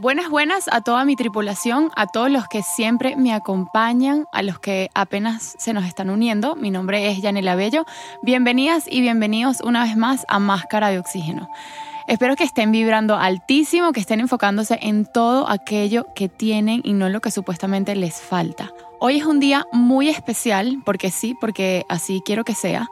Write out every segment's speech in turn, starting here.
Buenas, buenas a toda mi tripulación, a todos los que siempre me acompañan, a los que apenas se nos están uniendo. Mi nombre es Yanela Bello. Bienvenidas y bienvenidos una vez más a Máscara de Oxígeno. Espero que estén vibrando altísimo, que estén enfocándose en todo aquello que tienen y no en lo que supuestamente les falta. Hoy es un día muy especial, porque sí, porque así quiero que sea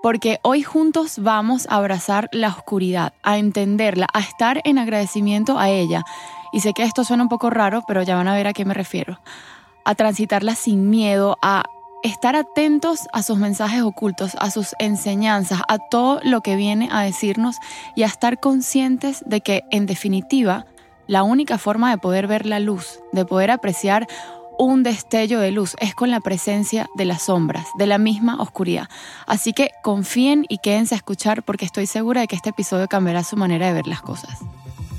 porque hoy juntos vamos a abrazar la oscuridad, a entenderla, a estar en agradecimiento a ella y sé que esto suena un poco raro, pero ya van a ver a qué me refiero, a transitarla sin miedo, a estar atentos a sus mensajes ocultos, a sus enseñanzas, a todo lo que viene a decirnos y a estar conscientes de que, en definitiva, la única forma de poder ver la luz, de poder apreciar un destello de luz es con la presencia de las sombras, de la misma oscuridad. Así que confíen y quédense a escuchar porque estoy segura de que este episodio cambiará su manera de ver las cosas.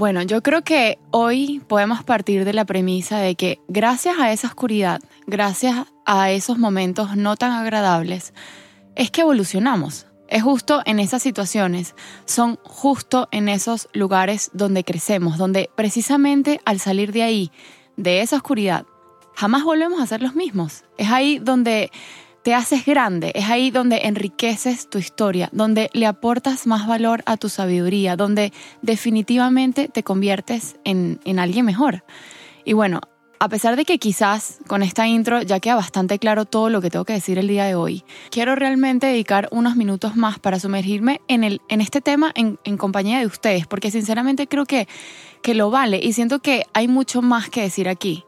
Bueno, yo creo que hoy podemos partir de la premisa de que gracias a esa oscuridad, gracias a esos momentos no tan agradables, es que evolucionamos. Es justo en esas situaciones, son justo en esos lugares donde crecemos, donde precisamente al salir de ahí, de esa oscuridad, jamás volvemos a ser los mismos. Es ahí donde te haces grande, es ahí donde enriqueces tu historia, donde le aportas más valor a tu sabiduría, donde definitivamente te conviertes en, en alguien mejor. Y bueno, a pesar de que quizás con esta intro ya queda bastante claro todo lo que tengo que decir el día de hoy, quiero realmente dedicar unos minutos más para sumergirme en, el, en este tema en, en compañía de ustedes, porque sinceramente creo que, que lo vale y siento que hay mucho más que decir aquí.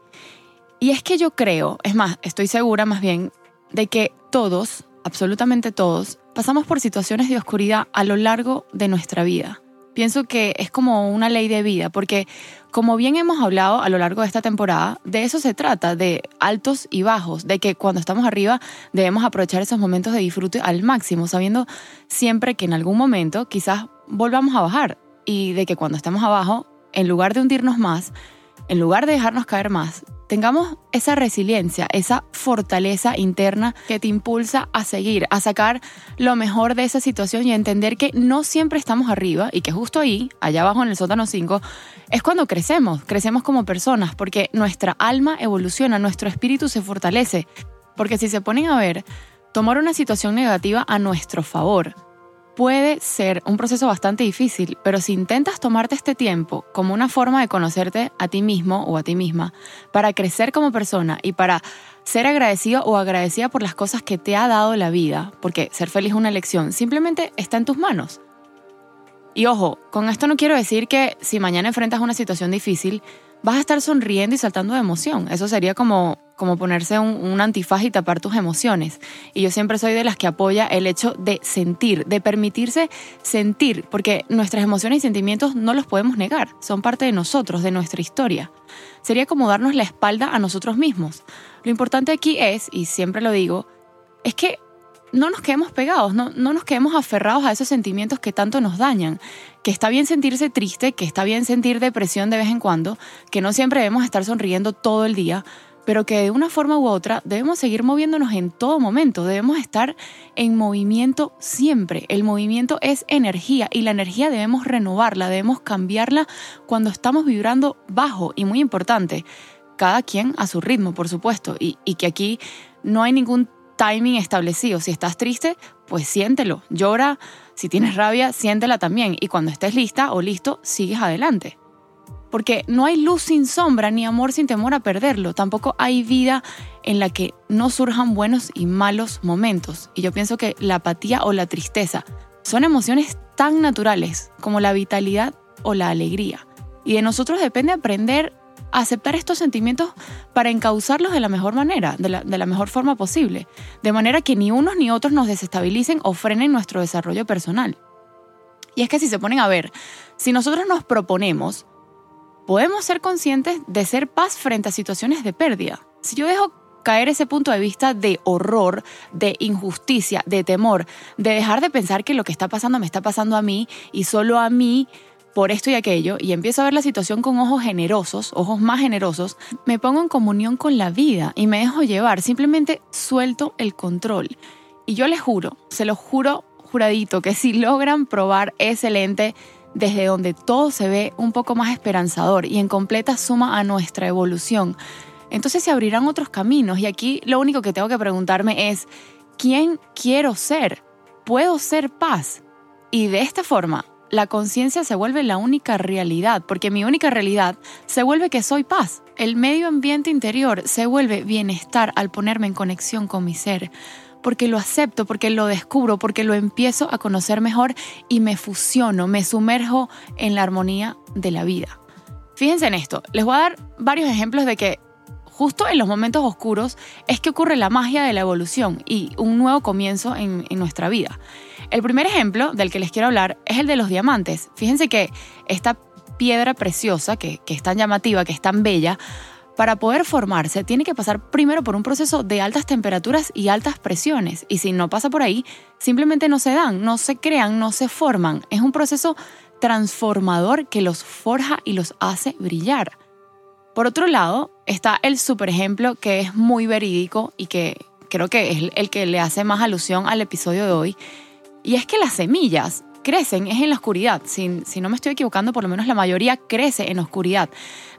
Y es que yo creo, es más, estoy segura más bien de que todos, absolutamente todos, pasamos por situaciones de oscuridad a lo largo de nuestra vida. Pienso que es como una ley de vida, porque como bien hemos hablado a lo largo de esta temporada, de eso se trata, de altos y bajos, de que cuando estamos arriba debemos aprovechar esos momentos de disfrute al máximo, sabiendo siempre que en algún momento quizás volvamos a bajar y de que cuando estemos abajo, en lugar de hundirnos más, en lugar de dejarnos caer más, tengamos esa resiliencia, esa fortaleza interna que te impulsa a seguir, a sacar lo mejor de esa situación y a entender que no siempre estamos arriba y que justo ahí, allá abajo en el sótano 5, es cuando crecemos, crecemos como personas, porque nuestra alma evoluciona, nuestro espíritu se fortalece. Porque si se ponen a ver, tomar una situación negativa a nuestro favor, puede ser un proceso bastante difícil, pero si intentas tomarte este tiempo como una forma de conocerte a ti mismo o a ti misma, para crecer como persona y para ser agradecido o agradecida por las cosas que te ha dado la vida, porque ser feliz es una elección, simplemente está en tus manos. Y ojo, con esto no quiero decir que si mañana enfrentas una situación difícil, vas a estar sonriendo y saltando de emoción. Eso sería como, como ponerse un, un, antifaz y tapar tus emociones. Y yo siempre soy de las que apoya el hecho de sentir, de permitirse sentir, porque nuestras emociones y sentimientos no los podemos negar, son parte de nosotros, de nuestra historia. Sería como darnos la espalda a nosotros mismos. Lo importante aquí es, y siempre lo digo, es que no nos quedemos pegados, no, no nos quedemos aferrados a esos sentimientos que tanto nos dañan. Que está bien sentirse triste, que está bien sentir depresión de vez en cuando, que no siempre debemos estar sonriendo todo el día, pero que de una forma u otra debemos seguir moviéndonos en todo momento, debemos estar en movimiento siempre. El movimiento es energía y la energía debemos renovarla, debemos cambiarla cuando estamos vibrando bajo y muy importante, cada quien a su ritmo, por supuesto, y, y que aquí no hay ningún timing establecido. Si estás triste, pues siéntelo, llora, si tienes rabia, siéntela también y cuando estés lista o listo, sigues adelante. Porque no hay luz sin sombra ni amor sin temor a perderlo. Tampoco hay vida en la que no surjan buenos y malos momentos. Y yo pienso que la apatía o la tristeza son emociones tan naturales como la vitalidad o la alegría. Y de nosotros depende aprender aceptar estos sentimientos para encauzarlos de la mejor manera, de la, de la, mejor forma posible, de manera que ni unos ni otros nos desestabilicen o frenen nuestro desarrollo personal. Y es que si se ponen a ver, si nosotros nos proponemos podemos ser conscientes de ser paz frente a situaciones de pérdida. Si yo dejo caer ese punto de vista de horror, de injusticia, de temor, de dejar de pensar que lo que está pasando me está pasando a mí y solo a mí por esto y aquello, y empiezo a ver la situación con ojos generosos, ojos más generosos, me pongo en comunión con la vida y me dejo llevar, simplemente suelto el control. Y yo les juro, se lo juro juradito, que si logran probar ese lente desde donde todo se ve un poco más esperanzador y en completa suma a nuestra evolución, entonces se abrirán otros caminos y aquí lo único que tengo que preguntarme es, ¿quién quiero ser? ¿Puedo ser paz? Y de esta forma, la conciencia se vuelve la única realidad, porque mi única realidad se vuelve que soy paz. El medio ambiente interior se vuelve bienestar al ponerme en conexión con mi ser porque lo acepto, porque lo descubro, porque lo empiezo a conocer mejor y me fusiono, me sumerjo en la armonía de la vida. Fíjense en esto, les voy a dar varios ejemplos de que justo en los momentos oscuros es que ocurre la magia de la evolución y un nuevo comienzo en, nuestra vida. El primer ejemplo del que les quiero hablar es el de los diamantes. Fíjense que esta piedra preciosa, que, que es tan llamativa, que es tan bella, para poder formarse tiene que pasar primero por un proceso de altas temperaturas y altas presiones. Y si no pasa por ahí, simplemente no se dan, no se crean, no se forman. Es un proceso transformador que los forja y los hace brillar. Por otro lado, está el super ejemplo que es muy verídico y que creo que es el que le hace más alusión al episodio de hoy. Y es que las semillas crecen es en la oscuridad. Si, no me estoy equivocando, por lo menos la mayoría crece en oscuridad.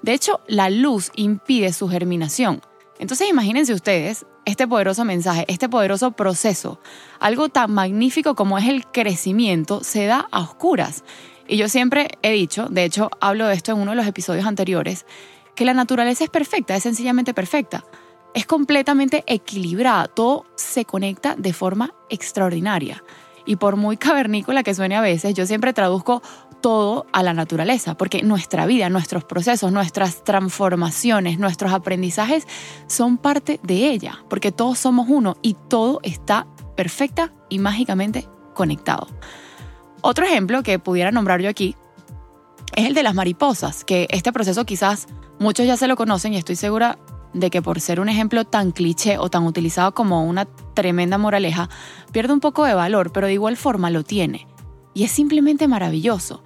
De hecho, la luz impide su germinación. Entonces imagínense ustedes este poderoso mensaje, este poderoso proceso. Algo tan magnífico como es el crecimiento se da a oscuras. Y yo siempre he dicho, de hecho hablo de esto en uno de los episodios anteriores, que la naturaleza es perfecta, es sencillamente perfecta. Es completamente equilibrada, todo se conecta de forma extraordinaria. Y por muy cavernícola que suene a veces, yo siempre traduzco todo a la naturaleza, porque nuestra vida, nuestros procesos, nuestras transformaciones, nuestros aprendizajes son parte de ella, porque todos somos uno y todo está perfecta y mágicamente conectado. Otro ejemplo que pudiera nombrar yo aquí es el de las mariposas, que este proceso quizás muchos ya se lo conocen y estoy segura de que por ser un ejemplo tan cliché o tan utilizado como una tremenda moraleja, pierde un poco de valor, pero de igual forma lo tiene. Y es simplemente maravilloso.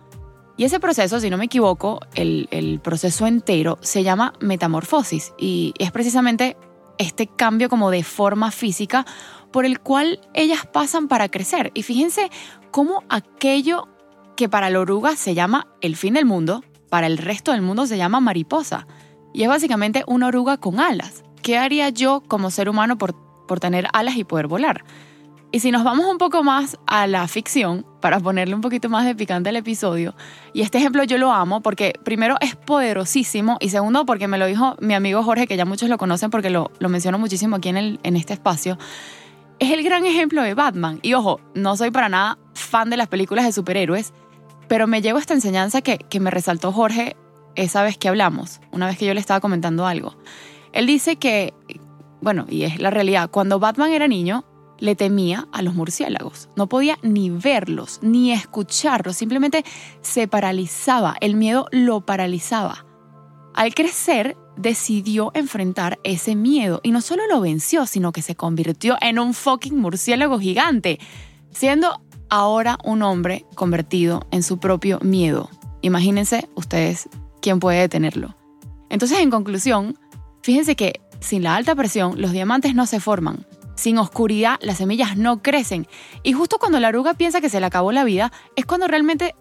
Y ese proceso, si no me equivoco, el, el proceso entero se llama metamorfosis y es precisamente este cambio como de forma física por el cual ellas pasan para crecer. Y fíjense cómo aquello que para la oruga se llama el fin del mundo, para el resto del mundo se llama mariposa. Y es básicamente una oruga con alas. ¿Qué haría yo como ser humano por, por tener alas y poder volar? Y si nos vamos un poco más a la ficción, para ponerle un poquito más de picante al episodio, y este ejemplo yo lo amo porque primero es poderosísimo y segundo porque me lo dijo mi amigo Jorge, que ya muchos lo conocen porque lo, lo menciono muchísimo aquí en, el, en este espacio, es el gran ejemplo de Batman. Y ojo, no soy para nada fan de las películas de superhéroes, pero me llevo esta enseñanza que, que me resaltó Jorge esa vez que hablamos, una vez que yo le estaba comentando algo. Él dice que, bueno, y es la realidad, cuando Batman era niño, le temía a los murciélagos. No podía ni verlos, ni escucharlos, simplemente se paralizaba, el miedo lo paralizaba. Al crecer, decidió enfrentar ese miedo y no solo lo venció, sino que se convirtió en un fucking murciélago gigante, siendo ahora un hombre convertido en su propio miedo. Imagínense ustedes puede detenerlo. Entonces, en conclusión, fíjense que sin la alta presión los diamantes no se forman. Sin oscuridad las semillas no crecen. Y justo cuando la oruga piensa que se le acabó la vida, es cuando realmente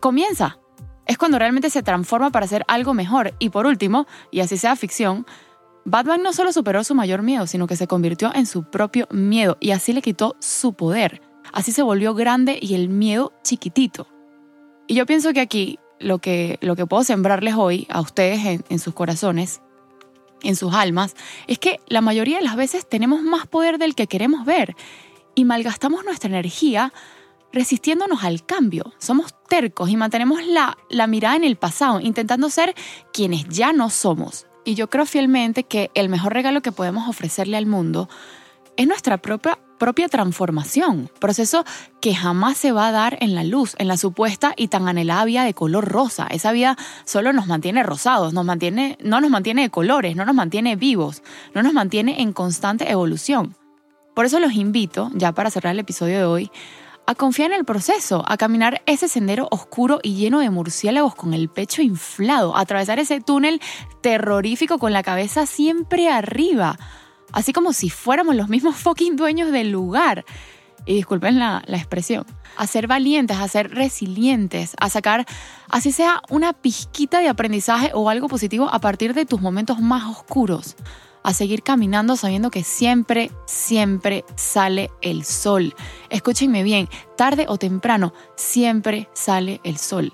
comienza. Es cuando realmente se transforma para hacer algo mejor. Y por último, y así sea ficción, Batman no solo superó su mayor miedo, sino que se convirtió en su propio miedo y así le quitó su poder. así se volvió grande y el miedo chiquitito. Y yo pienso que aquí lo que, lo que puedo sembrarles hoy a ustedes en, sus corazones, en sus almas, es que la mayoría de las veces tenemos más poder del que queremos ver y malgastamos nuestra energía resistiéndonos al cambio. Somos tercos y mantenemos la, la mirada en el pasado, intentando ser quienes ya no somos. Y yo creo fielmente que el mejor regalo que podemos ofrecerle al mundo es nuestra propia, propia transformación, proceso que jamás se va a dar en la luz, en la supuesta y tan anhelada vida de color rosa. Esa vida solo nos mantiene rosados, nos mantiene, no nos mantiene de colores, no nos mantiene vivos, no nos mantiene en constante evolución. Por eso los invito, ya para cerrar el episodio de hoy, a confiar en el proceso, a caminar ese sendero oscuro y lleno de murciélagos con el pecho inflado, a atravesar ese túnel terrorífico con la cabeza siempre arriba, así como si fuéramos los mismos fucking dueños del lugar. Y disculpen la, la expresión. A ser valientes, a ser resilientes, a sacar, así sea, una pizquita de aprendizaje o algo positivo a partir de tus momentos más oscuros a seguir caminando sabiendo que siempre, siempre sale el sol. Escúchenme bien, tarde o temprano, siempre sale el sol.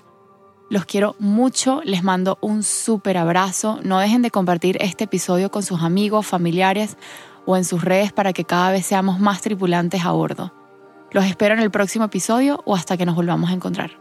Los quiero mucho, les mando un súper abrazo. No dejen de compartir este episodio con sus amigos, familiares o en sus redes para que cada vez seamos más tripulantes a bordo. Los espero en el próximo episodio o hasta que nos volvamos a encontrar.